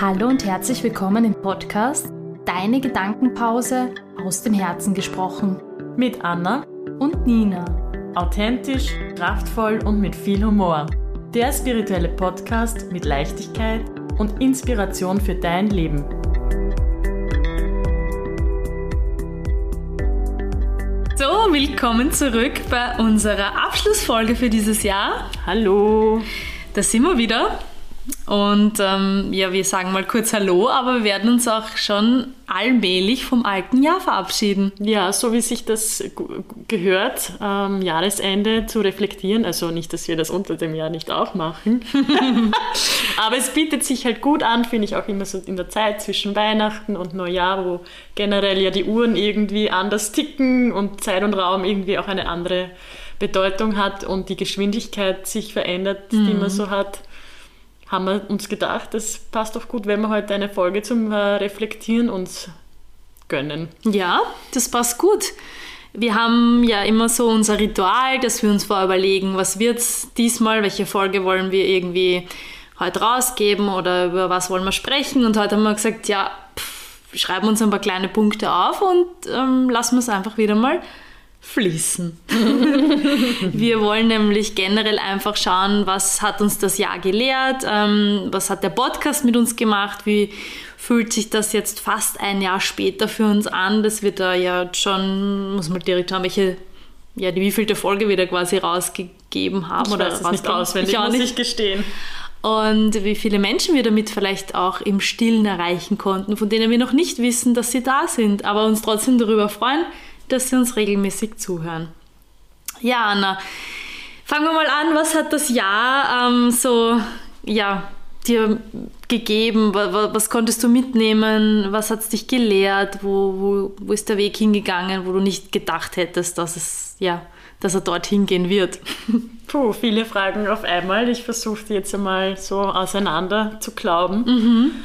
Hallo und herzlich willkommen im Podcast Deine Gedankenpause aus dem Herzen gesprochen. Mit Anna Und Nina. authentisch, kraftvoll und mit viel Humor. Der spirituelle Podcast mit Leichtigkeit und Inspiration für dein Leben. So, willkommen zurück bei unserer Abschlussfolge für dieses Jahr. Hallo. Da sind wir wieder. Und ähm, ja, wir sagen mal kurz Hallo, aber wir werden uns auch schon allmählich vom alten Jahr verabschieden. Ja, so wie sich das gehört, am Jahresende zu reflektieren. Also nicht, dass wir das unter dem Jahr nicht auch machen. Aber es bietet sich halt gut an, finde ich auch immer so in der Zeit zwischen Weihnachten und Neujahr, wo generell ja die Uhren irgendwie anders ticken und Zeit und Raum irgendwie auch eine andere Bedeutung hat und die Geschwindigkeit sich verändert, die man so hat haben wir uns gedacht, das passt doch gut, wenn wir heute eine Folge zum äh, Reflektieren uns gönnen. Ja, das passt gut. Wir haben ja immer so unser Ritual, dass wir uns vorher überlegen, was wird's diesmal, welche Folge wollen wir irgendwie heute rausgeben oder über was wollen wir sprechen. Und heute haben wir gesagt, ja, pff, schreiben uns ein paar kleine Punkte auf und ähm, lassen wir es einfach wieder mal fließen. wir wollen nämlich generell einfach schauen, was hat uns das Jahr gelehrt, ähm, was hat der Podcast mit uns gemacht, wie fühlt sich das jetzt fast ein Jahr später für uns an, dass wir da ja schon, muss man direkt schauen, welche, ja, die wievielte Folge wir da quasi rausgegeben haben. Ich oder weiß es nicht auswendig, Ich auch muss nicht ich gestehen. und wie viele Menschen wir damit vielleicht auch im Stillen erreichen konnten, von denen wir noch nicht wissen, dass sie da sind, aber uns trotzdem darüber freuen, dass sie uns regelmäßig zuhören. Ja, Anna, fangen wir mal an. Was hat das Jahr ähm, so, ja, dir gegeben? Was, was konntest du mitnehmen? Was hat es dich gelehrt? Wo, wo, wo ist der Weg hingegangen, wo du nicht gedacht hättest, dass es, ja, dass er dorthin gehen wird? Puh, viele Fragen auf einmal. Ich versuche die jetzt einmal so auseinander zu glauben.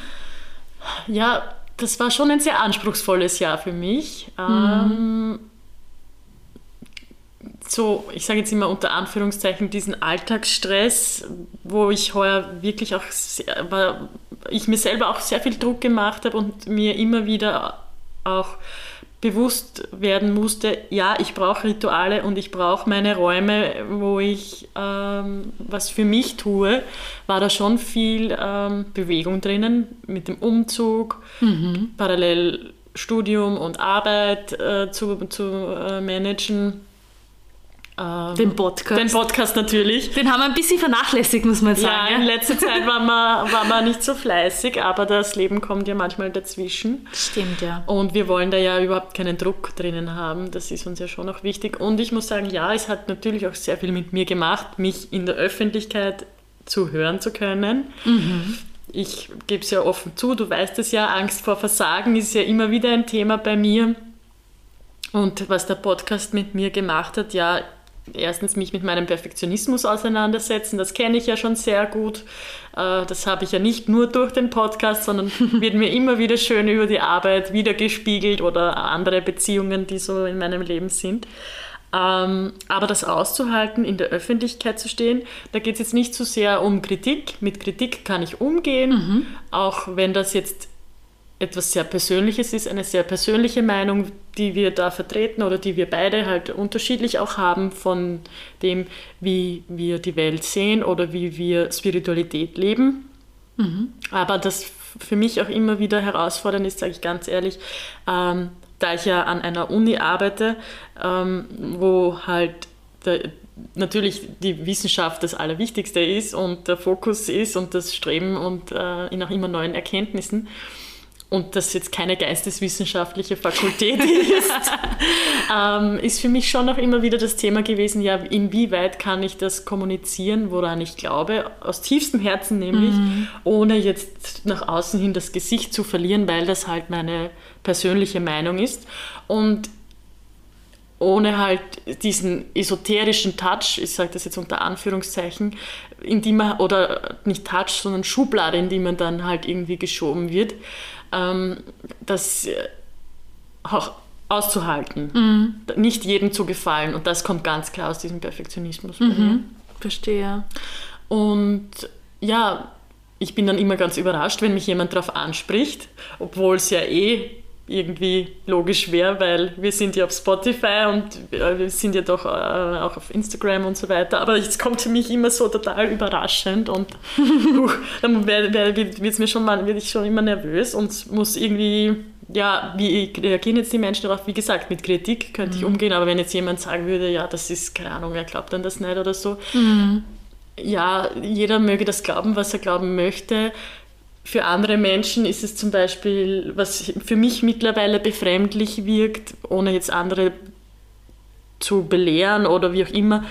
Ja, das war schon ein sehr anspruchsvolles Jahr für mich. Ähm, so, ich sage jetzt immer unter Anführungszeichen, diesen Alltagsstress, wo ich heuer wirklich auch, sehr, aber ich mir selber auch sehr viel Druck gemacht habe und mir immer wieder auch bewusst werden musste, ja, ich brauche Rituale und ich brauche meine Räume, wo ich ähm, was für mich tue, war da schon viel ähm, Bewegung drinnen mit dem Umzug, parallel Studium und Arbeit äh, zu, zu äh, managen. Ähm, Den Podcast. Den Podcast natürlich. Den haben wir ein bisschen vernachlässigt, muss man Ja, sagen. in letzter Zeit war man, war man nicht so fleißig, aber das Leben kommt ja manchmal dazwischen. Stimmt, ja. Und wir wollen da ja überhaupt keinen Druck drinnen haben. Das ist uns ja schon auch wichtig. Und ich muss sagen, ja, es hat natürlich auch sehr viel mit mir gemacht, mich in der Öffentlichkeit zu hören zu können. Ich gebe es ja offen zu, du weißt es ja, Angst vor Versagen ist ja immer wieder ein Thema bei mir. Und was der Podcast mit mir gemacht hat, ja, erstens mich mit meinem Perfektionismus auseinandersetzen, das kenne ich ja schon sehr gut. Äh, Das habe ich ja nicht nur durch den Podcast, sondern wird mir immer wieder schön über die Arbeit wiedergespiegelt oder andere Beziehungen, die so in meinem Leben sind. Ähm, Aber das auszuhalten, in der Öffentlichkeit zu stehen, da geht es jetzt nicht so sehr um Kritik. Mit Kritik kann ich umgehen, auch wenn das jetzt etwas sehr Persönliches ist, eine sehr persönliche Meinung, die wir da vertreten oder die wir beide halt unterschiedlich auch haben von dem, wie wir die Welt sehen oder wie wir Spiritualität leben. Aber das für mich auch immer wieder herausfordernd ist, sage ich ganz ehrlich, ähm, da ich ja an einer Uni arbeite, ähm, wo halt der, natürlich die Wissenschaft das Allerwichtigste ist und der Fokus ist und das Streben und äh, nach immer neuen Erkenntnissen und das jetzt keine geisteswissenschaftliche Fakultät ist, ähm, ist für mich schon auch immer wieder das Thema gewesen, ja, inwieweit kann ich das kommunizieren, woran ich glaube, aus tiefstem Herzen nämlich, ohne jetzt nach außen hin das Gesicht zu verlieren, weil das halt meine persönliche Meinung ist. Und ohne halt diesen esoterischen Touch, ich sage das jetzt unter Anführungszeichen, in die man, oder nicht Touch, sondern Schublade, in die man dann halt irgendwie geschoben wird, ähm, das äh, auch auszuhalten. Nicht jedem zu gefallen. Und das kommt ganz klar aus diesem Perfektionismus mir. Verstehe. Und ja, ich bin dann immer ganz überrascht, wenn mich jemand darauf anspricht, obwohl es ja eh irgendwie logisch wäre, weil wir sind ja auf Spotify und äh, wir sind ja doch äh, auch auf Instagram und so weiter. Aber es kommt für mich immer so total überraschend und uh, dann wird mir schon mal, werde ich schon immer nervös und muss irgendwie, ja, wie reagieren jetzt die Menschen darauf? Wie gesagt, mit Kritik könnte ich mhm. umgehen, aber wenn jetzt jemand sagen würde, ja, das ist, keine Ahnung, er glaubt an das nicht oder so, mhm. ja, jeder möge das glauben, was er glauben möchte für andere Menschen ist es zum Beispiel, was für mich mittlerweile befremdlich wirkt, ohne jetzt andere zu belehren oder wie auch immer,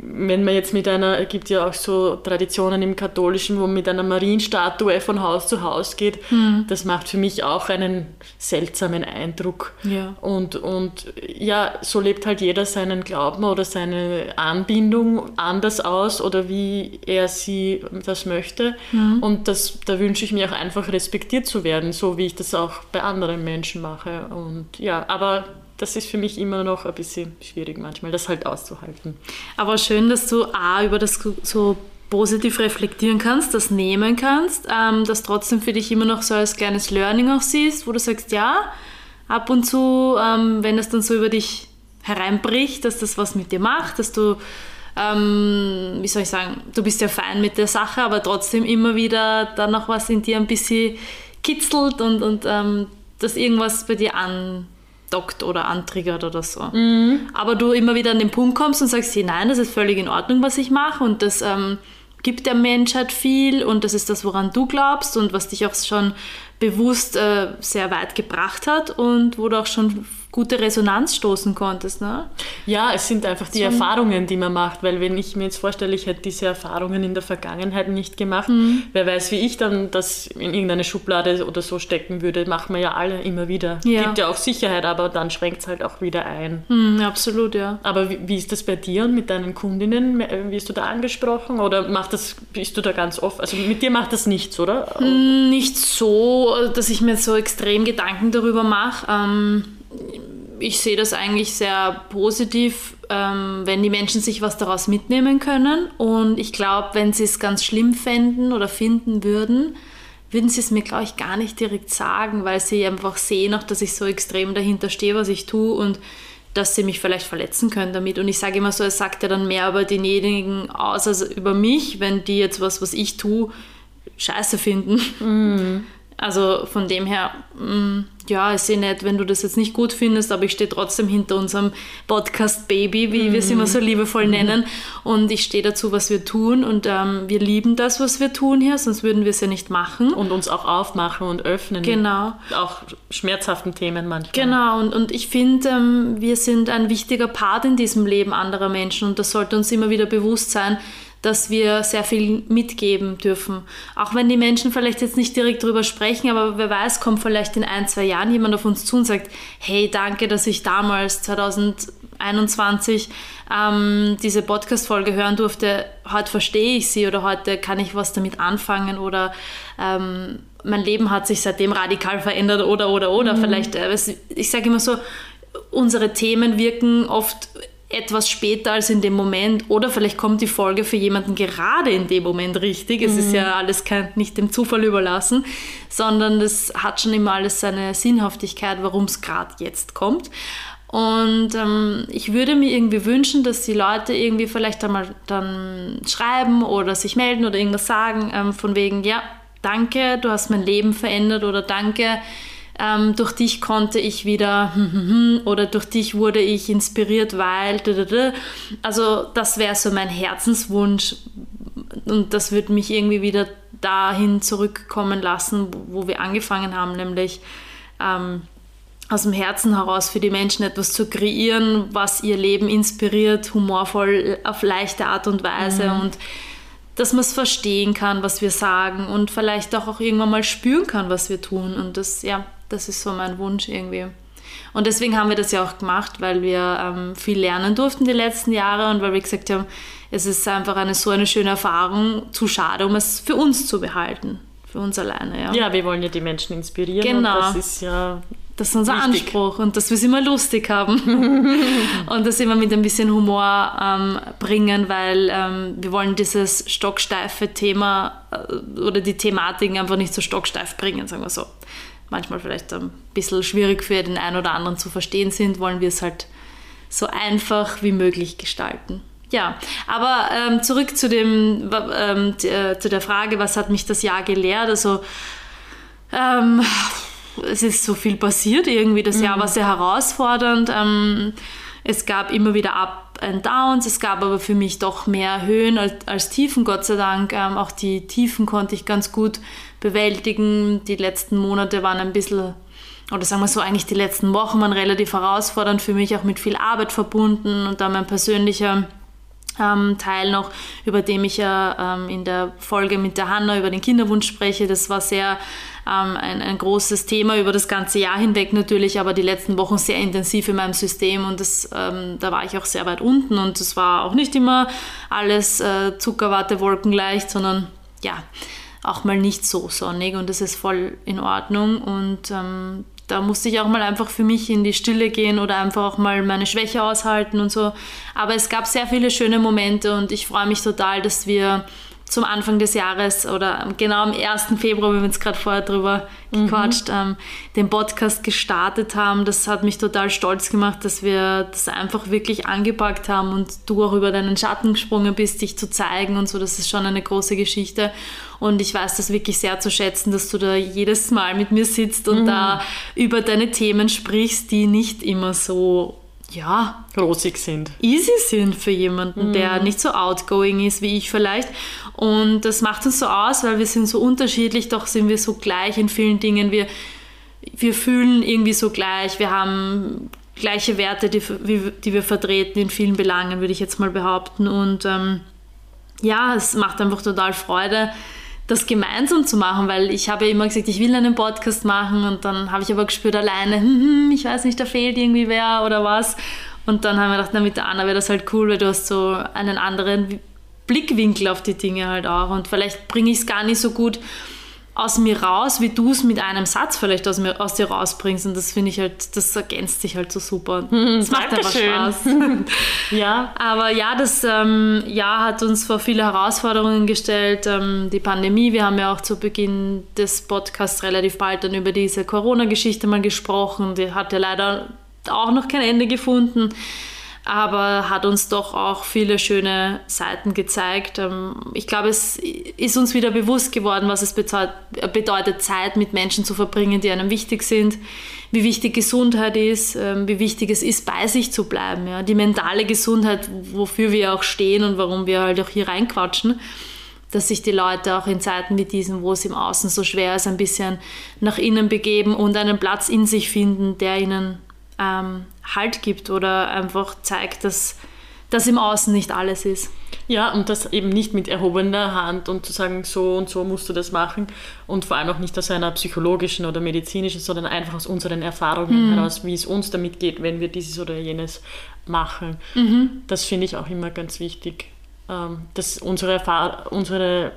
wenn man jetzt mit einer, es gibt ja auch so Traditionen im Katholischen, wo man mit einer Marienstatue von Haus zu Haus geht, mhm. das macht für mich auch einen seltsamen Eindruck. Ja. Und, und ja, so lebt halt jeder seinen Glauben oder seine Anbindung anders aus oder wie er sie das möchte. Mhm. Und das, da wünsche ich mir auch einfach respektiert zu werden, so wie ich das auch bei anderen Menschen mache. Und ja, aber das ist für mich immer noch ein bisschen schwierig manchmal, das halt auszuhalten. Aber schön, dass du A, über das so positiv reflektieren kannst, das nehmen kannst, ähm, das trotzdem für dich immer noch so als kleines Learning auch siehst, wo du sagst, ja, ab und zu, ähm, wenn das dann so über dich hereinbricht, dass das was mit dir macht, dass du, ähm, wie soll ich sagen, du bist ja fein mit der Sache, aber trotzdem immer wieder dann noch was in dir ein bisschen kitzelt und, und ähm, dass irgendwas bei dir an andockt oder antriggert oder so. Mhm. Aber du immer wieder an den Punkt kommst und sagst, nein, das ist völlig in Ordnung, was ich mache und das ähm, gibt der Menschheit viel und das ist das, woran du glaubst und was dich auch schon bewusst äh, sehr weit gebracht hat und wo du auch schon gute Resonanz stoßen konntest. Ne? Ja, es sind einfach die so. Erfahrungen, die man macht, weil wenn ich mir jetzt vorstelle, ich hätte diese Erfahrungen in der Vergangenheit nicht gemacht, mhm. wer weiß, wie ich dann das in irgendeine Schublade oder so stecken würde, machen wir ja alle immer wieder. Ja. Gibt ja auch Sicherheit, aber dann schränkt es halt auch wieder ein. Mhm, absolut, ja. Aber wie, wie, ist das bei dir und mit deinen Kundinnen? Wirst du da angesprochen oder macht das, bist du da ganz oft? Also mit dir macht das nichts, oder? Hm, nicht so, dass ich mir so extrem Gedanken darüber mache. Ähm, ich sehe das eigentlich sehr positiv, ähm, wenn die Menschen sich was daraus mitnehmen können. Und ich glaube, wenn sie es ganz schlimm fänden oder finden würden, würden sie es mir, glaube ich, gar nicht direkt sagen, weil sie einfach sehen, auch, dass ich so extrem dahinter stehe, was ich tue und dass sie mich vielleicht verletzen können damit. Und ich sage immer so, es sagt ja dann mehr über denjenigen aus als über mich, wenn die jetzt was, was ich tue, scheiße finden. Mm. Also von dem her, mm, ja, ist eh nett, wenn du das jetzt nicht gut findest, aber ich stehe trotzdem hinter unserem Podcast Baby, wie mhm. wir es immer so liebevoll mhm. nennen. Und ich stehe dazu, was wir tun. Und ähm, wir lieben das, was wir tun hier, sonst würden wir es ja nicht machen. Und uns auch aufmachen und öffnen. Genau. Auch schmerzhaften Themen manchmal. Genau. Und, und ich finde, ähm, wir sind ein wichtiger Part in diesem Leben anderer Menschen. Und das sollte uns immer wieder bewusst sein, dass wir sehr viel mitgeben dürfen. Auch wenn die Menschen vielleicht jetzt nicht direkt darüber sprechen, aber wer weiß, kommt vielleicht in ein, zwei Jahren jemand auf uns zu und sagt, hey, danke, dass ich damals 2021 ähm, diese Podcast-Folge hören durfte. Heute verstehe ich sie oder heute kann ich was damit anfangen oder ähm, mein Leben hat sich seitdem radikal verändert oder oder oder. Mhm. Vielleicht, äh, ich sage immer so, unsere Themen wirken oft etwas später als in dem Moment oder vielleicht kommt die Folge für jemanden gerade in dem Moment richtig. Es mhm. ist ja alles kein, nicht dem Zufall überlassen, sondern das hat schon immer alles seine Sinnhaftigkeit, warum es gerade jetzt kommt. Und ähm, ich würde mir irgendwie wünschen, dass die Leute irgendwie vielleicht einmal dann schreiben oder sich melden oder irgendwas sagen, ähm, von wegen, ja, danke, du hast mein Leben verändert oder danke, ähm, durch dich konnte ich wieder oder durch dich wurde ich inspiriert, weil also das wäre so mein Herzenswunsch und das würde mich irgendwie wieder dahin zurückkommen lassen, wo wir angefangen haben, nämlich ähm, aus dem Herzen heraus für die Menschen etwas zu kreieren, was ihr Leben inspiriert, humorvoll, auf leichte Art und Weise mhm. und dass man es verstehen kann, was wir sagen und vielleicht auch, auch irgendwann mal spüren kann, was wir tun. Und das, ja, das ist so mein Wunsch irgendwie. Und deswegen haben wir das ja auch gemacht, weil wir ähm, viel lernen durften die letzten Jahre und weil wir gesagt haben, es ist einfach eine so eine schöne Erfahrung, zu schade, um es für uns zu behalten, für uns alleine. Ja, ja wir wollen ja die Menschen inspirieren genau. das ist ja Das ist unser Wichtig. Anspruch und dass wir es immer lustig haben und das immer mit ein bisschen Humor ähm, bringen, weil ähm, wir wollen dieses stocksteife Thema äh, oder die Thematiken einfach nicht so stocksteif bringen, sagen wir so. Manchmal vielleicht ein bisschen schwierig für den einen oder anderen zu verstehen sind, wollen wir es halt so einfach wie möglich gestalten. Ja, aber ähm, zurück zu, dem, ähm, äh, zu der Frage, was hat mich das Jahr gelehrt? Also ähm, es ist so viel passiert irgendwie. Das Jahr mhm. war sehr herausfordernd. Ähm, es gab immer wieder Up and Downs. Es gab aber für mich doch mehr Höhen als, als Tiefen, Gott sei Dank. Ähm, auch die Tiefen konnte ich ganz gut bewältigen. Die letzten Monate waren ein bisschen, oder sagen wir so, eigentlich die letzten Wochen waren relativ herausfordernd für mich, auch mit viel Arbeit verbunden und da mein persönlicher ähm, Teil noch, über dem ich ja ähm, in der Folge mit der Hanna über den Kinderwunsch spreche. Das war sehr ähm, ein, ein großes Thema über das ganze Jahr hinweg natürlich, aber die letzten Wochen sehr intensiv in meinem System und das, ähm, da war ich auch sehr weit unten und es war auch nicht immer alles äh, Zuckerwatte wolkenleicht, sondern ja, auch mal nicht so sonnig und das ist voll in Ordnung und ähm, da musste ich auch mal einfach für mich in die Stille gehen oder einfach auch mal meine Schwäche aushalten und so. Aber es gab sehr viele schöne Momente und ich freue mich total, dass wir zum Anfang des Jahres oder genau am 1. Februar, wir haben jetzt gerade vorher drüber mhm. gequatscht, ähm, den Podcast gestartet haben. Das hat mich total stolz gemacht, dass wir das einfach wirklich angepackt haben und du auch über deinen Schatten gesprungen bist, dich zu zeigen und so. Das ist schon eine große Geschichte. Und ich weiß das wirklich sehr zu schätzen, dass du da jedes Mal mit mir sitzt und mhm. da über deine Themen sprichst, die nicht immer so ja, rosig sind. Easy sind für jemanden, mm. der mhm. nicht so outgoing ist wie ich vielleicht. Und das macht uns so aus, weil wir sind so unterschiedlich, doch sind wir so gleich in vielen Dingen. Wir, wir fühlen irgendwie so gleich. Wir haben gleiche Werte, die, die wir vertreten in vielen Belangen, würde ich jetzt mal behaupten. Und ähm, ja, es macht einfach total Freude, das gemeinsam zu machen, weil ich habe ja immer gesagt, ich will einen Podcast machen und dann habe ich aber gespürt alleine, hm, hm, ich weiß nicht, da fehlt irgendwie wer oder was. Und dann haben wir gedacht, na mit der Anna wäre das halt cool, weil du hast so einen anderen Blickwinkel auf die Dinge halt auch und vielleicht bringe ich es gar nicht so gut aus mir raus, wie du es mit einem Satz vielleicht aus, mir, aus dir rausbringst. Und das finde ich halt, das ergänzt sich halt so super. Das macht einfach Spaß. ja. Aber ja, das ähm, Jahr hat uns vor viele Herausforderungen gestellt. Ähm, die Pandemie, wir haben ja auch zu Beginn des Podcasts relativ bald dann über diese Corona-Geschichte mal gesprochen. Die hat ja leider auch noch kein Ende gefunden aber hat uns doch auch viele schöne Seiten gezeigt. Ähm, ich glaube, es ist uns wieder bewusst geworden, was es bedeutet, Zeit mit Menschen zu verbringen, die einem wichtig sind, wie wichtig Gesundheit ist, ähm, wie wichtig es ist, bei sich zu bleiben. Die mentale Gesundheit, wofür wir auch stehen und warum wir halt auch hier reinquatschen dass sich die Leute auch in Zeiten wie diesen, wo es im Außen so schwer ist, ein bisschen nach innen begeben und einen Platz in sich finden, der ihnen ähm, Halt gibt oder einfach zeigt, dass das im Außen nicht alles ist. Ja, und das eben nicht mit erhobener Hand und zu sagen, so und so musst du das machen und vor allem auch nicht aus einer psychologischen oder medizinischen, sondern einfach aus unseren Erfahrungen mhm. heraus, wie es uns damit geht, wenn wir dieses oder jenes machen. Mhm. Das finde ich auch immer ganz wichtig, ähm, dass unsere, Erfahr unsere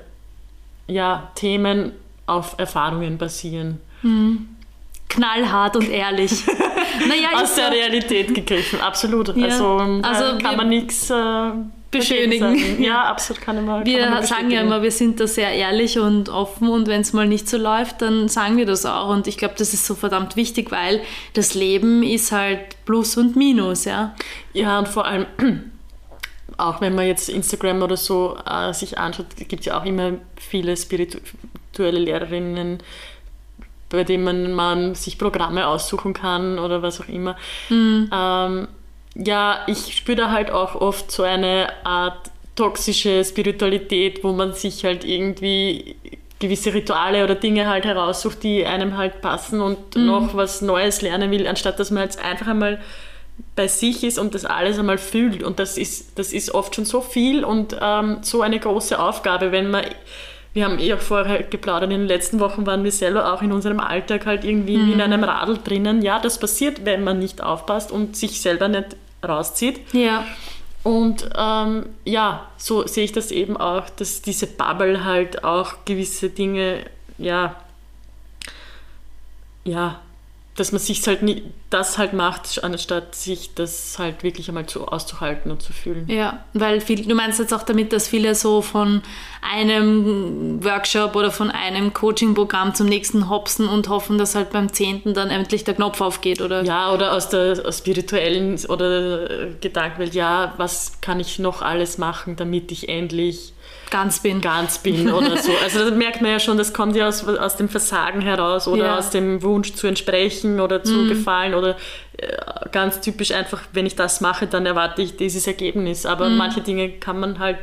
ja, Themen auf Erfahrungen basieren. Mhm. Knallhart und ehrlich. naja, aus der so. Realität gegriffen, absolut. Ja. Also, also kann man nichts äh, beschönigen. Ja, absolut kann man. Wir kann sagen ja immer, wir sind da sehr ehrlich und offen und wenn es mal nicht so läuft, dann sagen wir das auch. Und ich glaube, das ist so verdammt wichtig, weil das Leben ist halt Plus und Minus, ja. Ja, und vor allem auch wenn man jetzt Instagram oder so äh, sich anschaut, gibt es ja auch immer viele spirituelle Lehrerinnen, bei dem man, man sich Programme aussuchen kann oder was auch immer. Mhm. Ähm, ja, ich spüre da halt auch oft so eine Art toxische Spiritualität, wo man sich halt irgendwie gewisse Rituale oder Dinge halt heraussucht, die einem halt passen und mhm. noch was Neues lernen will, anstatt dass man jetzt einfach einmal bei sich ist und das alles einmal fühlt. Und das ist, das ist oft schon so viel und ähm, so eine große Aufgabe, wenn man wir haben eh auch vorher geplaudert, in den letzten Wochen waren wir selber auch in unserem Alltag halt irgendwie mhm. in einem Radl drinnen. Ja, das passiert, wenn man nicht aufpasst und sich selber nicht rauszieht. Ja. Und ähm, ja, so sehe ich das eben auch, dass diese Bubble halt auch gewisse Dinge, ja, ja, dass man sich halt nie, das halt macht, anstatt sich das halt wirklich einmal zu, auszuhalten und zu fühlen. Ja, weil viel, du meinst jetzt auch damit, dass viele so von einem Workshop oder von einem Coaching-Programm zum nächsten hopsen und hoffen, dass halt beim zehnten dann endlich der Knopf aufgeht, oder? Ja, oder aus der aus spirituellen oder Gedankenwelt, ja, was kann ich noch alles machen, damit ich endlich ganz bin. Ganz bin oder so. Also das merkt man ja schon, das kommt ja aus, aus dem Versagen heraus oder ja. aus dem Wunsch zu entsprechen oder zu mm. gefallen oder äh, ganz typisch einfach, wenn ich das mache, dann erwarte ich dieses Ergebnis. Aber mm. manche Dinge kann man halt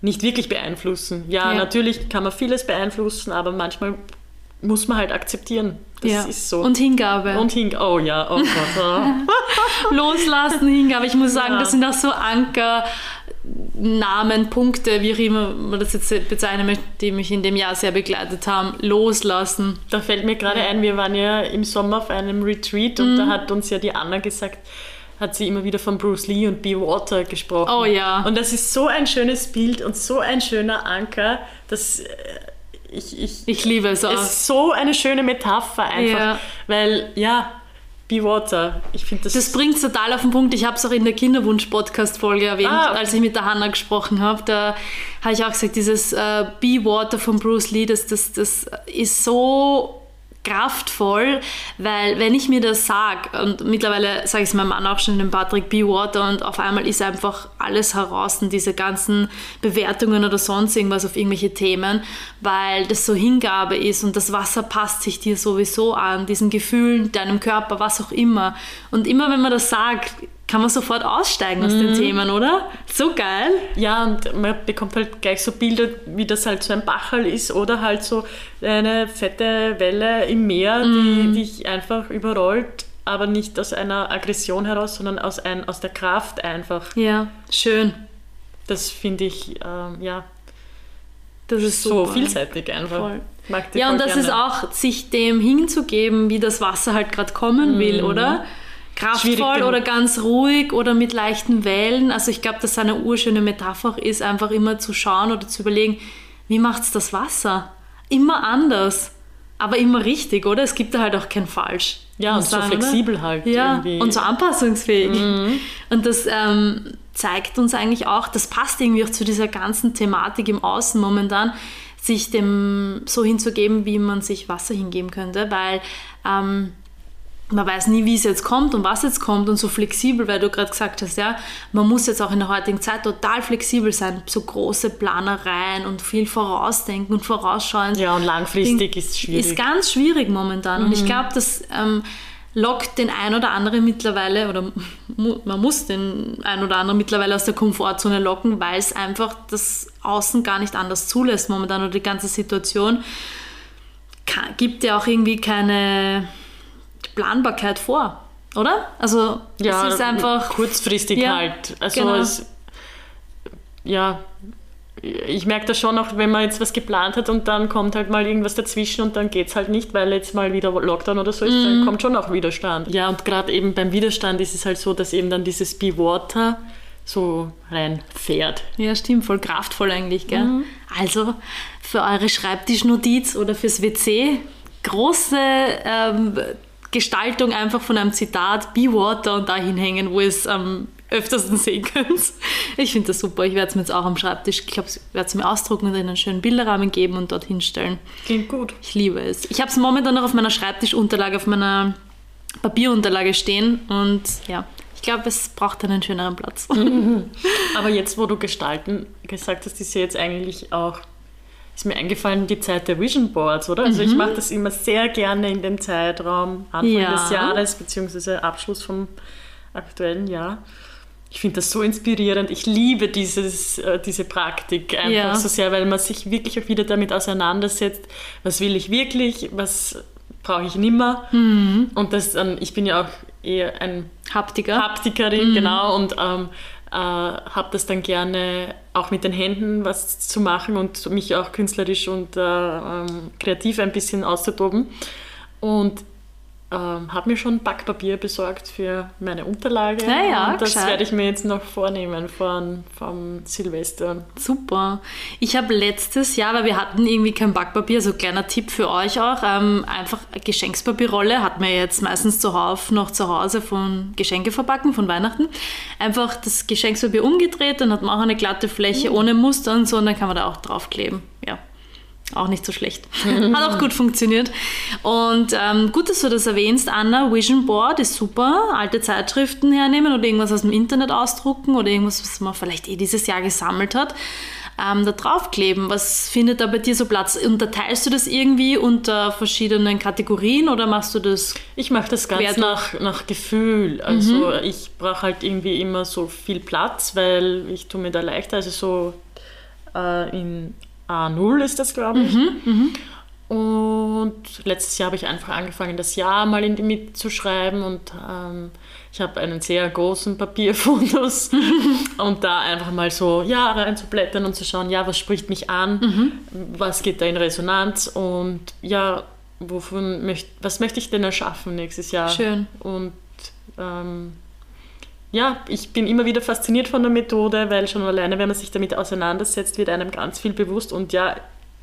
nicht wirklich beeinflussen. Ja, ja, natürlich kann man vieles beeinflussen, aber manchmal muss man halt akzeptieren. Das ja. ist so. Und Hingabe. Und Hingabe. Oh ja, oh Gott. Loslassen, Hingabe. Ich muss sagen, ja. das sind auch so Anker, Namen, Punkte, wie auch immer man das jetzt bezeichnen möchte, die mich in dem Jahr sehr begleitet haben, loslassen. Da fällt mir gerade ein, wir waren ja im Sommer auf einem Retreat und mhm. da hat uns ja die Anna gesagt, hat sie immer wieder von Bruce Lee und Be Water gesprochen. Oh ja. Und das ist so ein schönes Bild und so ein schöner Anker, dass äh, ich, ich, ich liebe es auch. Es ist so eine schöne Metapher einfach, ja. weil ja, Be Water. Ich finde das. Das bringt es total auf den Punkt. Ich habe es auch in der Kinderwunsch-Podcast-Folge erwähnt, ah, okay. als ich mit der Hanna gesprochen habe. Da habe ich auch gesagt, dieses äh, Be Water von Bruce Lee, das, das, das ist so kraftvoll, weil wenn ich mir das sage, und mittlerweile sage ich es meinem Mann auch schon, dem Patrick Be Water, und auf einmal ist einfach alles heraus und diese ganzen Bewertungen oder sonst irgendwas auf irgendwelche Themen, weil das so Hingabe ist und das Wasser passt sich dir sowieso an, diesen Gefühlen, deinem Körper, was auch immer. Und immer wenn man das sagt, kann man sofort aussteigen aus mhm. den Themen, oder? So geil. Ja, und man bekommt halt gleich so Bilder, wie das halt so ein Bachel ist oder halt so eine fette Welle im Meer, mhm. die dich einfach überrollt, aber nicht aus einer Aggression heraus, sondern aus, ein, aus der Kraft einfach. Ja, schön. Das finde ich, ähm, ja, das ist so super. vielseitig einfach. Voll. ja, und das gerne. ist auch, sich dem hinzugeben, wie das Wasser halt gerade kommen will, mhm. oder? Kraftvoll oder ganz ruhig oder mit leichten Wellen. Also ich glaube, dass eine urschöne Metapher ist, einfach immer zu schauen oder zu überlegen, wie macht es das Wasser? Immer anders, aber immer richtig, oder? Es gibt da halt auch kein Falsch. Ja, und sagen, so flexibel oder? halt. Ja, irgendwie. und so anpassungsfähig. Mhm. Und das ähm, zeigt uns eigentlich auch, das passt irgendwie auch zu dieser ganzen Thematik im Außen momentan, sich dem so hinzugeben, wie man sich Wasser hingeben könnte, weil ähm, man weiß nie, wie es jetzt kommt und was jetzt kommt und so flexibel, weil du gerade gesagt hast, ja, man muss jetzt auch in der heutigen Zeit total flexibel sein, so große Planereien und viel vorausdenken und vorausschauen. Ja, und langfristig ist schwierig. Ist ganz schwierig momentan mhm. und ich mhm. glaube, das ähm, lockt den ein oder anderen mittlerweile oder man muss den ein oder anderen mittlerweile aus der Komfortzone locken, weil es einfach das Außen gar nicht anders zulässt momentan oder die ganze Situation gibt ja auch irgendwie keine Planbarkeit vor, oder? Also ja, es ist einfach kurzfristig ja, halt. Also genau. es, ja, ich merke das schon auch, wenn man jetzt was geplant hat und dann kommt halt mal irgendwas dazwischen und dann geht es halt nicht, weil jetzt mal wieder Lockdown oder so ist, mhm. dann kommt schon auch Widerstand. Ja, und gerade eben beim Widerstand ist es halt so, dass eben dann dieses Be Water so reinfährt. Ja, stimmt, voll kraftvoll eigentlich, gell? Mhm. Also für eure Schreibtischnotiz oder fürs WC große ähm, Gestaltung einfach von einem Zitat Be Water und dahin hängen, wo es am öftersten sehen könnt. Ich finde das super. Ich werde es mir jetzt auch am Schreibtisch, ich glaube, ich werde es mir ausdrucken und in einen schönen Bilderrahmen geben und dort hinstellen. Klingt gut. Ich liebe es. Ich habe es momentan noch auf meiner Schreibtischunterlage, auf meiner Papierunterlage stehen und ja, ich glaube, es braucht einen schöneren Platz. Aber jetzt, wo du gestalten gesagt hast, ist ja jetzt eigentlich auch ist mir eingefallen, die Zeit der Vision Boards, oder? Also mhm. ich mache das immer sehr gerne in dem Zeitraum Anfang ja. des Jahres, beziehungsweise Abschluss vom aktuellen Jahr. Ich finde das so inspirierend. Ich liebe dieses, äh, diese Praktik einfach ja. so sehr, weil man sich wirklich auch wieder damit auseinandersetzt, was will ich wirklich, was brauche ich nimmer. Mhm. Und das, ähm, ich bin ja auch eher ein Haptiker. Haptikerin, mhm. genau, und ähm, äh, habe das dann gerne auch mit den Händen was zu machen und mich auch künstlerisch und äh, ähm, kreativ ein bisschen auszutoben. Und ähm, habe mir schon Backpapier besorgt für meine Unterlage. Ja, ja, und das gescheit. werde ich mir jetzt noch vornehmen von, vom Silvester. Super. Ich habe letztes Jahr, weil wir hatten irgendwie kein Backpapier, so kleiner Tipp für euch auch, ähm, einfach eine Geschenkspapierrolle, hat man jetzt meistens zuhauf noch zu Hause von Geschenke verpacken, von Weihnachten. Einfach das Geschenkspapier umgedreht, dann hat man auch eine glatte Fläche ohne Muster und so und dann kann man da auch draufkleben. Ja. Auch nicht so schlecht. Hat auch gut funktioniert. Und ähm, gut, dass du das erwähnst, Anna. Vision Board ist super. Alte Zeitschriften hernehmen oder irgendwas aus dem Internet ausdrucken oder irgendwas, was man vielleicht eh dieses Jahr gesammelt hat. Ähm, da draufkleben. Was findet da bei dir so Platz? Unterteilst du das irgendwie unter verschiedenen Kategorien oder machst du das? Ich mache das ganz nach, nach Gefühl. Also ich brauche halt irgendwie immer so viel Platz, weil ich tue mir da leichter. Also so äh, in A0 ist das, glaube ich. Und letztes Jahr habe ich einfach angefangen, das Jahr mal in die Mitte zu schreiben und ähm, ich habe einen sehr großen Papierfundus und da einfach mal so ja, reinzublättern und zu schauen, ja, was spricht mich an, was geht da in Resonanz und ja, wovon möcht, was möchte ich denn erschaffen nächstes Jahr? Schön. Und ähm, ja, ich bin immer wieder fasziniert von der Methode, weil schon alleine, wenn man sich damit auseinandersetzt, wird einem ganz viel bewusst und ja,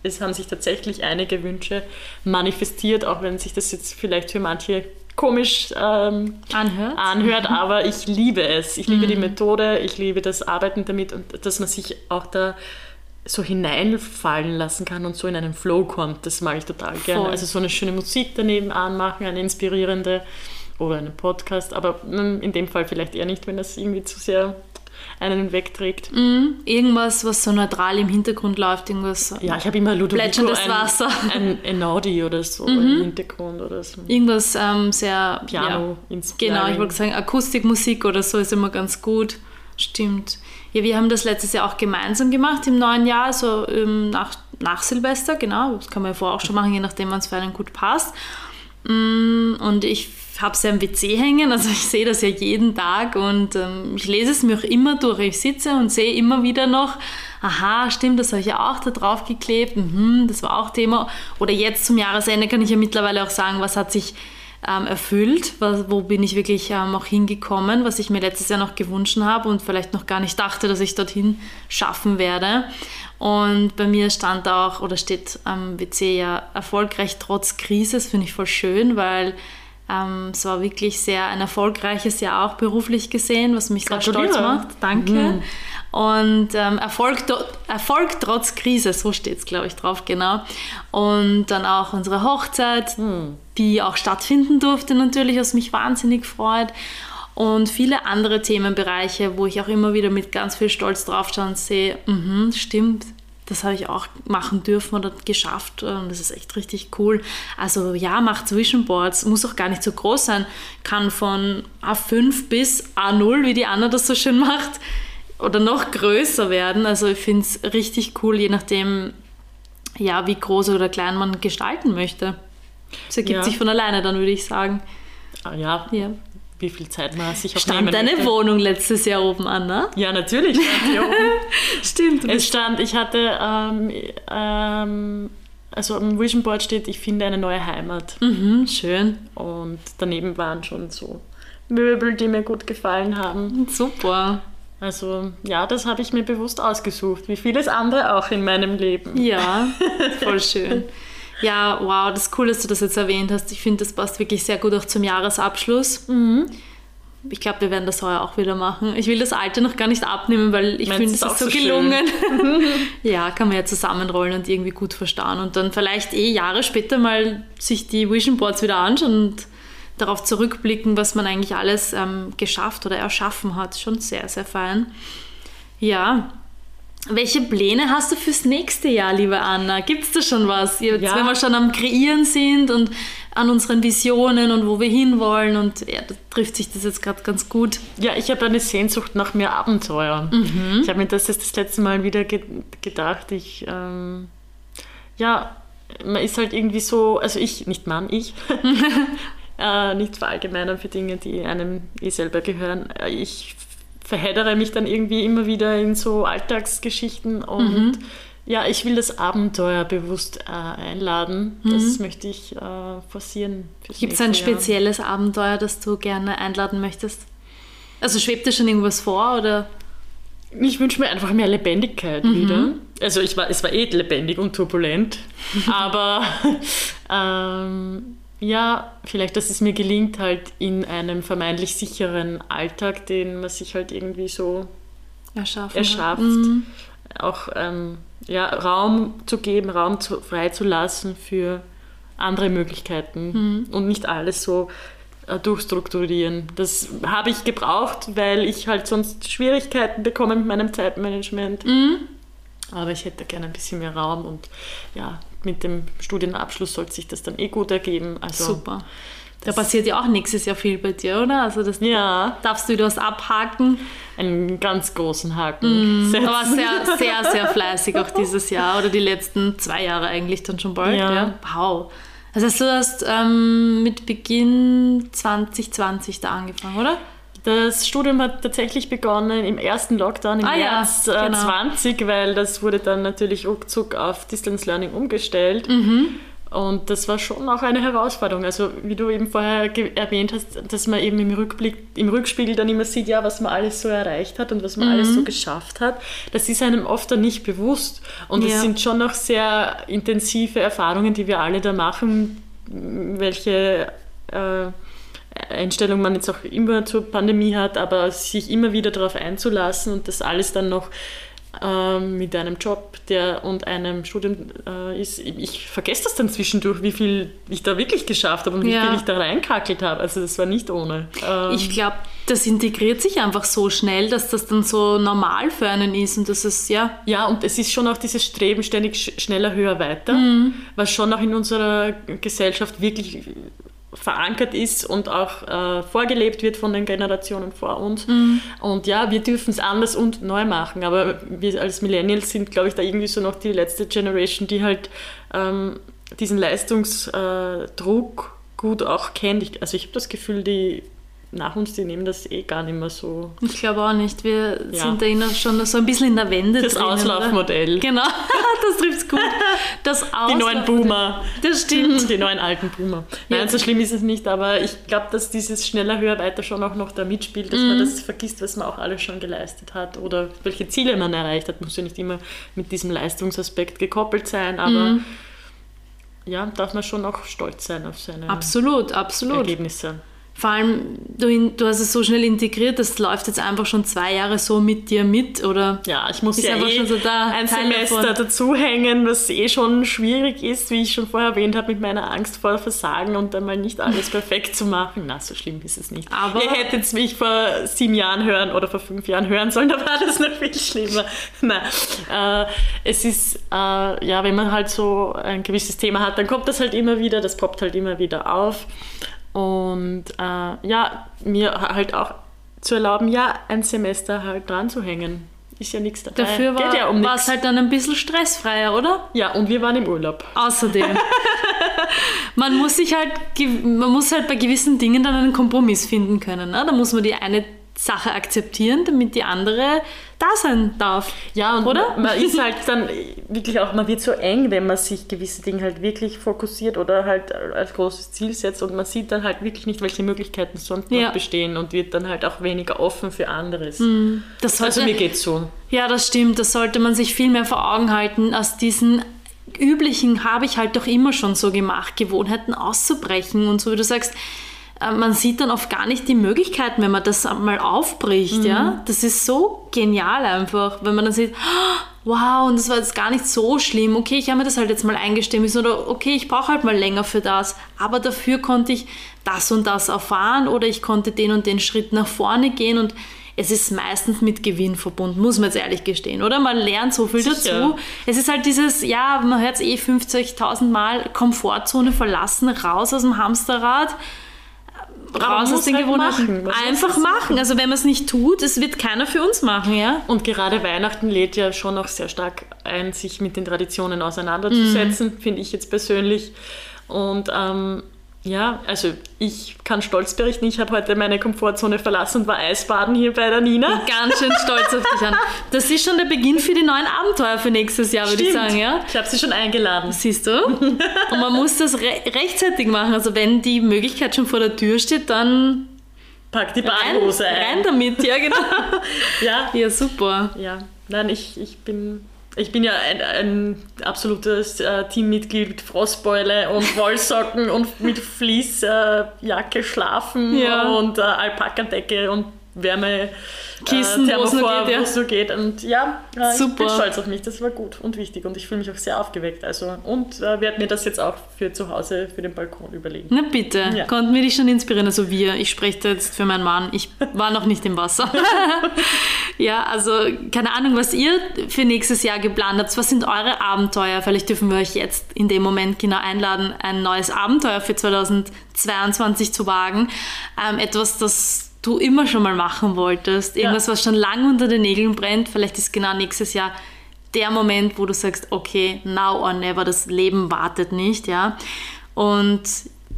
es haben sich tatsächlich einige Wünsche manifestiert, auch wenn sich das jetzt vielleicht für manche komisch ähm, Anhört? anhört, aber ich liebe es. Ich liebe die Methode, ich liebe das Arbeiten damit und dass man sich auch da so hineinfallen lassen kann und so in einen Flow kommt, das mag ich total gerne. Voll. Also so eine schöne Musik daneben anmachen, eine inspirierende oder einen Podcast, aber mm, in dem Fall vielleicht eher nicht, wenn das irgendwie zu sehr einen wegträgt. Irgendwas, was so neutral im Hintergrund läuft, irgendwas. Ja, ich habe immer Ludovico ein, Wasser. ein Enaudi oder so im Hintergrund oder so. Irgendwas ähm, sehr. Piano Ja. Genau, ich wollte sagen, Akustikmusik oder so ist immer ganz gut. Stimmt. Ja, wir haben das letztes Jahr auch gemeinsam gemacht im neuen Jahr, also ähm, nach, nach Silvester, genau. Das kann man ja vorher auch schon machen, je nachdem, wann es für einen gut passt. Mm, Und ich habe es ja im WC hängen, also ich sehe das ja jeden Tag und ähm, ich lese es mir auch immer durch. Ich sitze und sehe immer wieder noch, aha, stimmt, das habe ich ja auch da drauf geklebt, mhm, das war auch Thema. Oder jetzt zum Jahresende kann ich ja mittlerweile auch sagen, was hat sich ähm, erfüllt, was, wo bin ich wirklich ähm, auch hingekommen, was ich mir letztes Jahr noch gewünscht habe und vielleicht noch gar nicht dachte, dass ich dorthin schaffen werde. Und bei mir stand auch oder steht am WC ja erfolgreich trotz Krise. Finde ich voll schön, weil ähm, es war wirklich sehr ein erfolgreiches Jahr auch beruflich gesehen, was mich sehr stolz macht. Danke. Und ähm, Erfolg, Erfolg trotz Krise, so steht es, glaube ich, drauf, genau. Und dann auch unsere Hochzeit, die auch stattfinden durfte natürlich, was mich wahnsinnig freut. Und viele andere Themenbereiche, wo ich auch immer wieder mit ganz viel Stolz draufschaue und sehe, mhm, stimmt, das habe ich auch machen dürfen oder geschafft und das ist echt richtig cool. Also ja, macht Vision Boards, muss auch gar nicht so groß sein, kann von A5 bis A0, wie die Anna das so schön macht, oder noch größer werden. Also ich finde es richtig cool, je nachdem, ja, wie groß oder klein man gestalten möchte. Das ergibt Ja. sich von alleine dann, würde ich sagen. Ja, Ja. Wie viel Zeit man sich auch Stand deine möchte. Wohnung letztes Jahr oben an, ne? Ja, natürlich. Stimmt. Es stand, ich hatte, ähm, ähm, also am Vision Board steht, ich finde eine neue Heimat. Mhm, schön. Und daneben waren schon so Möbel, die mir gut gefallen haben. Super. Also ja, das habe ich mir bewusst ausgesucht, wie vieles andere auch in meinem Leben. Ja, voll schön. Ja, wow, das ist cool, dass du das jetzt erwähnt hast. Ich finde, das passt wirklich sehr gut auch zum Jahresabschluss. Mhm. Ich glaube, wir werden das heuer auch wieder machen. Ich will das alte noch gar nicht abnehmen, weil ich finde, es ist so so gelungen. ja, kann man ja zusammenrollen und irgendwie gut verstauen und dann vielleicht eh Jahre später mal sich die Vision Boards wieder anschauen und darauf zurückblicken, was man eigentlich alles ähm, geschafft oder erschaffen hat. Schon sehr, sehr fein. Ja, welche Pläne hast du fürs nächste Jahr, liebe Anna? Gibt es da schon was? Jetzt, Ja. wenn wir schon am Kreieren sind und an unseren Visionen und wo wir hinwollen und ja, da trifft sich das jetzt gerade ganz gut. Ja, ich habe eine Sehnsucht nach mehr Abenteuer. Ich habe mir das jetzt das letzte Mal wieder ge gedacht. Ich, ähm, ja, man ist halt irgendwie so, also ich, nicht Mann, ich, äh, nicht verallgemeinern für Dinge, die einem eh selber gehören. Äh, Ich verheddere mich dann irgendwie immer wieder in so Alltagsgeschichten und Ja, ich will das Abenteuer bewusst äh, einladen. Mhm. Das möchte ich äh, forcieren. Gibt es ein spezielles Abenteuer, das du gerne einladen möchtest? Also schwebt dir schon irgendwas vor oder? Ich wünsche mir einfach mehr Lebendigkeit Mhm. wieder. Also ich war, es war eh lebendig und turbulent, aber ähm, ja, vielleicht, dass es mir gelingt, halt in einem vermeintlich sicheren Alltag, den man sich halt irgendwie so Erschaffen. erschafft, Mhm. auch ähm, ja, Raum zu geben, Raum zu, freizulassen für andere Möglichkeiten Mhm. und nicht alles so äh, durchstrukturieren. Das habe ich gebraucht, weil ich halt sonst Schwierigkeiten bekomme mit meinem Zeitmanagement. Mhm. Aber ich hätte gerne ein bisschen mehr Raum und ja, mit dem Studienabschluss sollte sich das dann eh gut ergeben. Also, Super. Da passiert ja auch nächstes Jahr viel bei dir, oder? Also das Ja, darfst du was abhaken. einen ganz großen Haken setzen. Aber sehr, sehr, sehr fleißig auch dieses Jahr oder die letzten zwei Jahre eigentlich dann schon bald. Ja. Ja. Wow. Das heißt, du hast ähm, mit Beginn 2020 da angefangen, oder? Das Studium hat tatsächlich begonnen im ersten Lockdown im Ah ja, März äh, genau. 20, weil das wurde dann natürlich ruckzuck auf Distance Learning umgestellt. Mhm. Und das war schon auch eine Herausforderung. Also wie du eben vorher erwähnt hast, dass man eben im Rückblick, im Rückspiegel dann immer sieht, ja, was man alles so erreicht hat und was man Mhm. alles so geschafft hat. Das ist einem oft dann nicht bewusst. Und es Ja. sind schon noch sehr intensive Erfahrungen, die wir alle da machen, welche äh, Einstellung man jetzt auch immer zur Pandemie hat, aber sich immer wieder darauf einzulassen und das alles dann noch ähm, mit einem Job der und einem Studium äh, ist. Ich vergesse das dann zwischendurch, wie viel ich da wirklich geschafft habe und wie Ja. viel ich da reinkackelt habe. Also das war nicht ohne. Ähm, Ich glaube, das integriert sich einfach so schnell, dass das dann so normal für einen ist und das ist, ja, Ja, und es ist schon auch dieses Streben ständig sch schneller, höher, weiter, Mhm. was schon auch in unserer Gesellschaft wirklich verankert ist und auch äh, vorgelebt wird von den Generationen vor uns. Mhm. Und ja, wir dürfen es anders und neu machen, aber wir als Millennials sind, glaube ich, da irgendwie so noch die letzte Generation, die halt ähm, diesen Leistungsdruck gut auch kennt. Ich, also ich habe das Gefühl, die nach uns, die nehmen das eh gar nicht mehr so. ich glaube auch nicht. Wir Ja. sind da immer schon so ein bisschen in der Wende Das drinnen, oder? Auslaufmodell. Genau, das trifft's gut. Das Die neuen Boomer. Das stimmt. Die neuen alten Boomer. Nein, Ja. so schlimm ist es nicht, aber ich glaube, dass dieses schneller, höher, weiter schon auch noch da mitspielt, dass man Mhm. das vergisst, was man auch alles schon geleistet hat oder welche Ziele man erreicht hat. Muss ja nicht immer mit diesem Leistungsaspekt gekoppelt sein, aber Mhm. ja, darf man schon auch stolz sein auf seine Absolut, absolut. Ergebnisse. Vor allem, du, in- du hast es so schnell integriert, das läuft jetzt einfach schon zwei Jahre so mit dir mit, oder? Ja, ich muss ja einfach eh schon so da, ein Teil Semester davon. dazuhängen, was eh schon schwierig ist, wie ich schon vorher erwähnt habe, mit meiner Angst vor Versagen und einmal nicht alles perfekt zu machen. Na, so schlimm ist es nicht. Aber- Ihr hättet mich vor sieben Jahren hören oder vor fünf Jahren hören sollen, da war das noch viel schlimmer. Nein, äh, es ist, äh, ja, wenn man halt so ein gewisses Thema hat, dann kommt das halt immer wieder, das poppt halt immer wieder auf. Und äh, ja, mir halt auch zu erlauben, ja, ein Semester halt dran zu hängen. Ist ja nichts dabei. Dafür war ja um es halt dann ein bisschen stressfreier, oder? Ja, und wir waren im Urlaub. Außerdem. man muss sich halt, man muss halt bei gewissen Dingen dann einen Kompromiss finden können. Ne? Da muss man die eine Sache akzeptieren, damit die andere da sein darf. Ja, und Oder? man ist halt dann wirklich auch, man wird so eng, wenn man sich gewisse Dinge halt wirklich fokussiert oder halt als großes Ziel setzt und man sieht dann halt wirklich nicht, welche Möglichkeiten sonst Ja. noch bestehen und wird dann halt auch weniger offen für anderes. Das sollte, Also mir geht's so. ja, das stimmt. Das sollte man sich viel mehr vor Augen halten, aus diesen üblichen habe ich halt doch immer schon so gemacht, Gewohnheiten auszubrechen und so wie du sagst, man sieht dann oft gar nicht die Möglichkeiten, wenn man das mal aufbricht, ja. Das ist so genial einfach, wenn man dann sieht, "Ah, wow, und das war jetzt gar nicht so schlimm. Okay, ich habe mir das halt jetzt mal eingestehen müssen oder okay, ich brauche halt mal länger für das, aber dafür konnte ich das und das erfahren oder ich konnte den und den Schritt nach vorne gehen und es ist meistens mit Gewinn verbunden, muss man jetzt ehrlich gestehen, oder? Man lernt so viel Sicher. dazu. Es ist halt dieses, ja, man hört es eh 50.000 Mal, Komfortzone verlassen, raus aus dem Hamsterrad, raus aus den halt Gewohnheiten. machen. Einfach machen. Also wenn man es nicht tut, es wird keiner für uns machen, ja? Und gerade Weihnachten lädt ja schon auch sehr stark ein, sich mit den Traditionen auseinanderzusetzen, Mhm. finde ich jetzt persönlich. Und ähm, Ja, also ich kann stolz berichten, ich habe heute meine Komfortzone verlassen und war Eisbaden hier bei der Nina. Ganz schön stolz auf dich an. Das ist schon der Beginn für die neuen Abenteuer für nächstes Jahr, würde ich sagen. Ja? Ich habe sie schon eingeladen. Siehst du? Und man muss das re rechtzeitig machen. Also wenn die Möglichkeit schon vor der Tür steht, dann Pack die Badhose rein, ein. rein damit, ja genau. ja. ja, super. Ja, nein, ich, ich bin ich bin ja ein, ein absolutes äh, Teammitglied mit Frostbeule und Wollsocken und mit Fließjacke äh, schlafen Ja. und äh, Alpakadecke und Wärme Kissen, äh, wo es nur geht, ja. so geht. Und ja, äh, ich bin stolz auf mich. Das war gut und wichtig und ich fühle mich auch sehr aufgeweckt. Also, und äh, werde mir das jetzt auch für zu Hause, für den Balkon überlegen. Na bitte, Ja. konnten wir dich schon inspirieren? Also wir, ich spreche da jetzt für meinen Mann, ich war noch nicht im Wasser. ja, also keine Ahnung, was ihr für nächstes Jahr geplant habt. Was sind eure Abenteuer? Vielleicht dürfen wir euch jetzt in dem Moment genau einladen, ein neues Abenteuer für 2022 zu wagen. Ähm, etwas, das du immer schon mal machen wolltest. Irgendwas, was schon lange unter den Nägeln brennt. Vielleicht ist genau nächstes Jahr der Moment, wo du sagst, okay, now or never, das Leben wartet nicht, ja. Und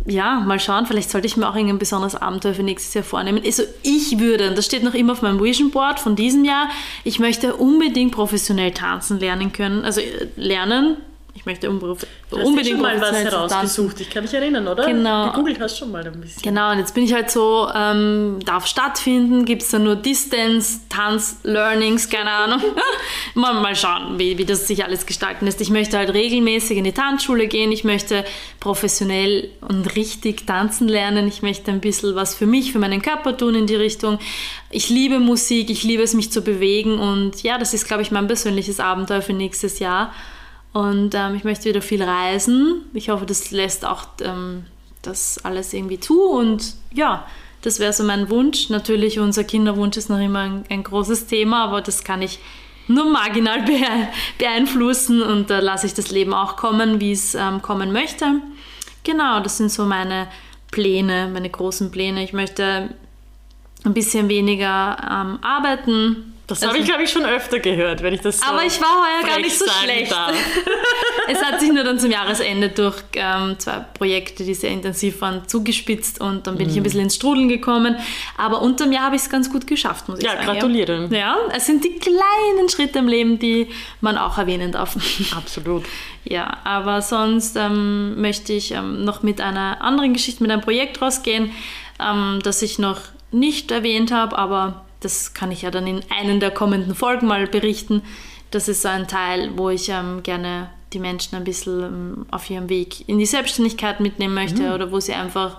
ja, mal schauen, vielleicht sollte ich mir auch irgendein besonderes Abenteuer für nächstes Jahr vornehmen. Also ich würde, und das steht noch immer auf meinem Vision Board von diesem Jahr, ich möchte unbedingt professionell tanzen lernen können, also äh, lernen. Ich möchte unberuf- Du hast unbedingt schon mal was tanzen. herausgesucht. Ich kann mich erinnern, oder? Genau. Gegoogelt hast schon mal ein bisschen. Genau, und jetzt bin ich halt so, ähm, darf stattfinden, gibt es da nur Distance, Tanz, Learnings, keine Ahnung. mal, mal schauen, wie, wie das sich alles gestalten lässt. Ich möchte halt regelmäßig in die Tanzschule gehen, ich möchte professionell und richtig tanzen lernen, ich möchte ein bisschen was für mich, für meinen Körper tun in die Richtung. Ich liebe Musik, ich liebe es, mich zu bewegen und ja, das ist, glaube ich, mein persönliches Abenteuer für nächstes Jahr. Und ähm, ich möchte wieder viel reisen. Ich hoffe, das lässt auch ähm, das alles irgendwie zu. Und ja, das wäre so mein Wunsch. Natürlich, unser Kinderwunsch ist noch immer ein, ein großes Thema, aber das kann ich nur marginal bee- beeinflussen und da lasse ich das Leben auch kommen, wie es ähm, kommen möchte. Genau, das sind so meine Pläne, meine großen Pläne. Ich möchte ein bisschen weniger ähm, arbeiten. Das Also- habe ich, glaube ich, schon öfter gehört, wenn ich das so Aber ich war heuer gar nicht so schlecht. Es hat sich nur dann zum Jahresende durch ähm, zwei Projekte, die sehr intensiv waren, zugespitzt und dann bin Mhm. ich ein bisschen ins Strudeln gekommen. Aber unterm Jahr habe ich es ganz gut geschafft, muss ich Ja, sagen. gratuliere. Ja. ja, es sind die kleinen Schritte im Leben, die man auch erwähnen darf. Absolut. ja, aber sonst ähm, möchte ich ähm, noch mit einer anderen Geschichte, mit einem Projekt rausgehen, ähm, das ich noch nicht erwähnt habe, aber das kann ich ja dann in einen der kommenden Folgen mal berichten. Das ist so ein Teil, wo ich ähm, gerne die Menschen ein bisschen ähm, auf ihrem Weg in die Selbstständigkeit mitnehmen möchte oder wo sie einfach,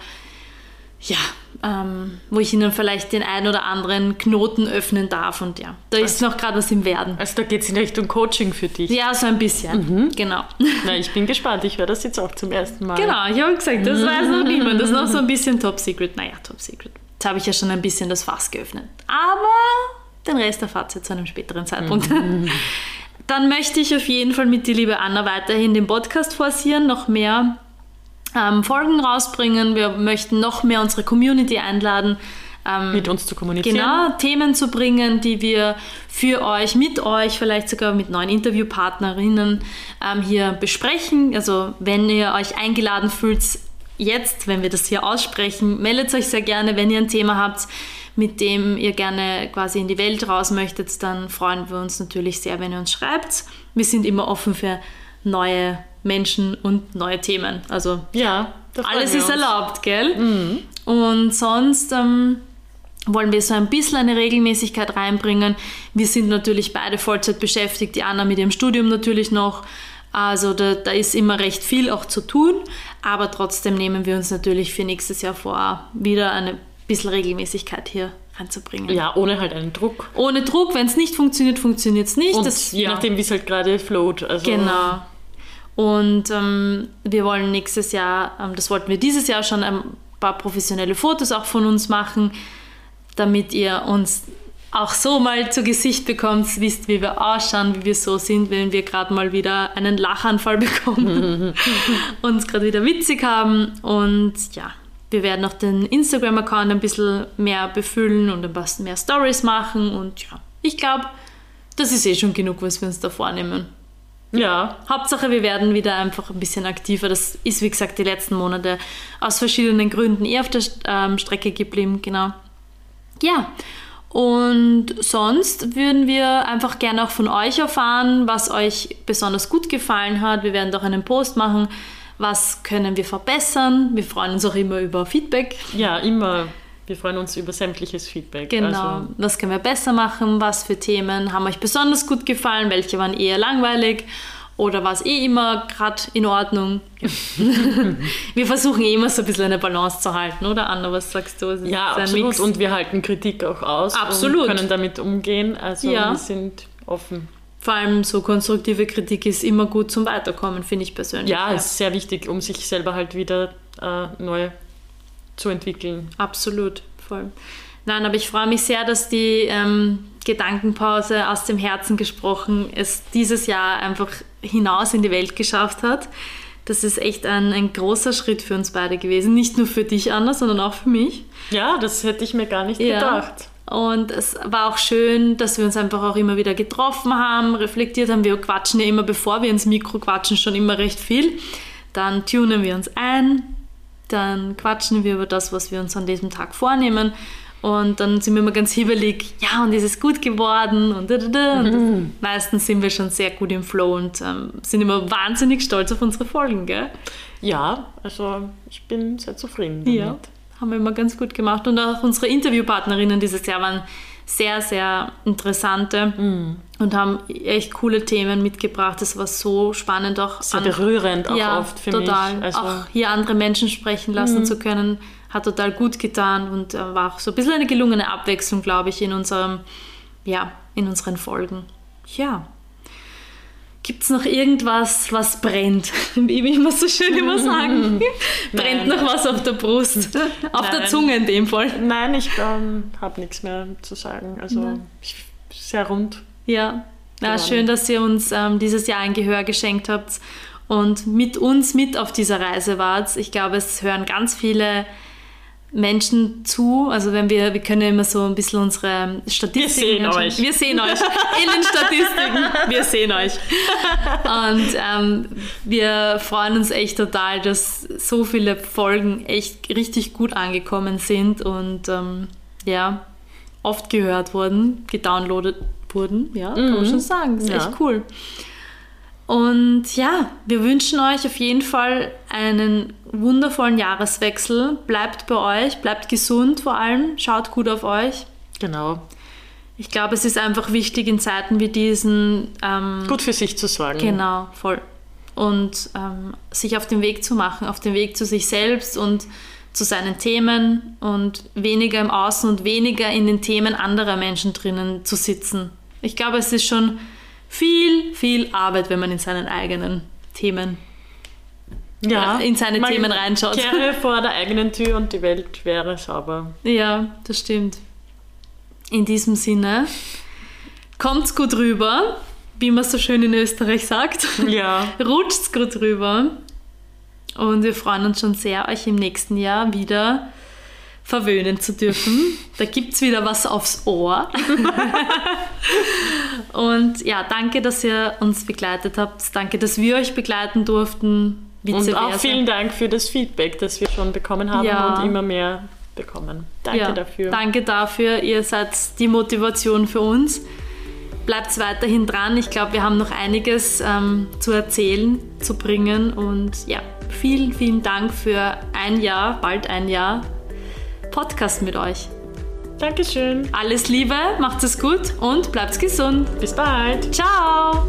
ja, ähm, wo ich ihnen vielleicht den einen oder anderen Knoten öffnen darf und ja, da ist noch gerade was im Werden. Also da geht es in Richtung Coaching für dich. Ja, so ein bisschen, genau. Na, ich bin gespannt. Ich höre das jetzt auch zum ersten Mal. Genau, ich habe gesagt, das weiß noch niemand. Das ist noch so ein bisschen Top Secret. Naja, Top Secret. Jetzt habe ich ja schon ein bisschen das Fass geöffnet. Aber den Rest erfahrt ihr zu einem späteren Zeitpunkt. Dann möchte ich auf jeden Fall mit dir, liebe Anna, weiterhin den Podcast forcieren, noch mehr ähm, Folgen rausbringen. Wir möchten noch mehr unsere Community einladen. Ähm, Mit uns zu kommunizieren. Genau, Themen zu bringen, die wir für euch, mit euch, vielleicht sogar mit neuen Interviewpartnerinnen ähm, hier besprechen. Also wenn ihr euch eingeladen fühlt, jetzt, wenn wir das hier aussprechen, meldet euch sehr gerne, wenn ihr ein Thema habt, mit dem ihr gerne quasi in die Welt raus möchtet, dann freuen wir uns natürlich sehr, wenn ihr uns schreibt. Wir sind immer offen für neue Menschen und neue Themen. Also Ja, alles ist uns. erlaubt, gell? Und sonst ähm, wollen wir so ein bisschen eine Regelmäßigkeit reinbringen. Wir sind natürlich beide Vollzeit beschäftigt, die Anna mit ihrem Studium natürlich noch. Also da, da ist immer recht viel auch zu tun, aber trotzdem nehmen wir uns natürlich für nächstes Jahr vor, wieder eine bisschen Regelmäßigkeit hier reinzubringen. Ja, ohne halt einen Druck. Ohne Druck, wenn es nicht funktioniert, funktioniert es nicht. Und Das- je ja. nachdem, wie es halt gerade float. Also, Genau. Und ähm, wir wollen nächstes Jahr, ähm, das wollten wir dieses Jahr schon, ein paar professionelle Fotos auch von uns machen, damit ihr uns auch so mal zu Gesicht bekommt, wisst, wie wir ausschauen, wie wir so sind, wenn wir gerade mal wieder einen Lachanfall bekommen, uns gerade wieder witzig haben. Und ja, wir werden auch den Instagram-Account ein bisschen mehr befüllen und ein bisschen mehr Stories machen. Und ja, ich glaube, das ist eh schon genug, was wir uns da vornehmen. Ja. Hauptsache, wir werden wieder einfach ein bisschen aktiver. Das ist, wie gesagt, die letzten Monate aus verschiedenen Gründen eher auf der ähm, Strecke geblieben, genau. Ja, und sonst würden wir einfach gerne auch von euch erfahren, was euch besonders gut gefallen hat. Wir werden doch einen Post machen. Was können wir verbessern? Wir freuen uns auch immer über Feedback. Ja, immer. Wir freuen uns über sämtliches Feedback. Genau. Also was können wir besser machen? Was für Themen haben euch besonders gut gefallen? Welche waren eher langweilig? Oder war es eh immer gerade in Ordnung? wir versuchen eh immer so ein bisschen eine Balance zu halten, oder Anna? Was sagst du? ja, absolut. Mix. Und wir halten Kritik auch aus absolut. und können damit umgehen. Also ja. wir sind offen. Vor allem so konstruktive Kritik ist immer gut zum Weiterkommen, finde ich persönlich. Ja, ja, ist sehr wichtig, um sich selber halt wieder äh, neu zu entwickeln. Absolut, voll. Nein, aber ich freue mich sehr, dass die ähm, Gedankenpause aus dem Herzen gesprochen es dieses Jahr einfach hinaus in die Welt geschafft hat. Das ist echt ein, ein großer Schritt für uns beide gewesen. Nicht nur für dich, Anna, sondern auch für mich. Ja, das hätte ich mir gar nicht ja. gedacht. Und es war auch schön, dass wir uns einfach auch immer wieder getroffen haben, reflektiert haben. Wir quatschen ja immer, bevor wir ins Mikro quatschen, schon immer recht viel. Dann tunen wir uns ein, dann quatschen wir über das, was wir uns an diesem Tag vornehmen. Und dann sind wir immer ganz hibbelig, ja, und ist es gut geworden und, da, da, da. und mhm. meistens sind wir schon sehr gut im Flow und ähm, sind immer wahnsinnig stolz auf unsere Folgen, gell? Ja, also ich bin sehr zufrieden damit. Ja, haben wir immer ganz gut gemacht. Und auch unsere Interviewpartnerinnen dieses Jahr waren sehr, sehr interessante mhm. und haben echt coole Themen mitgebracht. Das war so spannend auch. Sehr an, berührend auch ja, oft für total. mich. Also, auch hier andere Menschen sprechen lassen mhm. zu können, hat total gut getan und äh, war auch so ein bisschen eine gelungene Abwechslung, glaube ich, in unserem, ja, in unseren Folgen. Ja. Gibt es noch irgendwas, was brennt? Wie wir immer so schön immer sagen. brennt noch was auf der Brust? auf Nein. der Zunge in dem Fall. Nein, ich ähm, habe nichts mehr zu sagen. Also ich, sehr rund. Ja, ja schön, dass ihr uns ähm, dieses Jahr ein Gehör geschenkt habt und mit uns mit auf dieser Reise wart. Ich glaube, es hören ganz viele Menschen zu. Also wenn wir, wir können ja immer so ein bisschen unsere Statistiken. Wir sehen euch. Wir sehen euch in den Statistiken. Wir sehen euch. Und ähm, wir freuen uns echt total, dass so viele Folgen echt richtig gut angekommen sind und ähm, ja, oft gehört wurden, gedownloadet wurden. Ja, kann man mhm. schon sagen. Das ist ja. echt cool. Und ja, wir wünschen euch auf jeden Fall einen wundervollen Jahreswechsel. Bleibt bei euch, bleibt gesund vor allem, schaut gut auf euch. Genau. Ich glaube, es ist einfach wichtig in Zeiten wie diesen. Ähm, gut für sich zu sorgen. Genau, voll. Und ähm, sich auf den Weg zu machen, auf den Weg zu sich selbst und zu seinen Themen und weniger im Außen und weniger in den Themen anderer Menschen drinnen zu sitzen. Ich glaube, es ist schon viel, viel Arbeit, wenn man in seinen eigenen Themen ja, in seine Themen reinschaut. Kehre vor der eigenen Tür und die Welt wäre sauber. Ja, das stimmt. In diesem Sinne, kommt's gut rüber, wie man so schön in Österreich sagt. Ja. Rutscht's gut rüber. Und wir freuen uns schon sehr, euch im nächsten Jahr wieder verwöhnen zu dürfen. Da gibt es wieder was aufs Ohr. Und ja, danke, dass ihr uns begleitet habt. Danke, dass wir euch begleiten durften. Und auch vielen Dank für das Feedback, das wir schon bekommen haben ja. und immer mehr bekommen. Danke ja, dafür. Danke dafür. Ihr seid die Motivation für uns. Bleibt weiterhin dran. Ich glaube, wir haben noch einiges ähm, zu erzählen, zu bringen. Und ja, vielen, vielen Dank für ein Jahr, bald ein Jahr Podcast mit euch. Dankeschön. Alles Liebe, macht es gut und bleibt gesund. Bis bald. Ciao.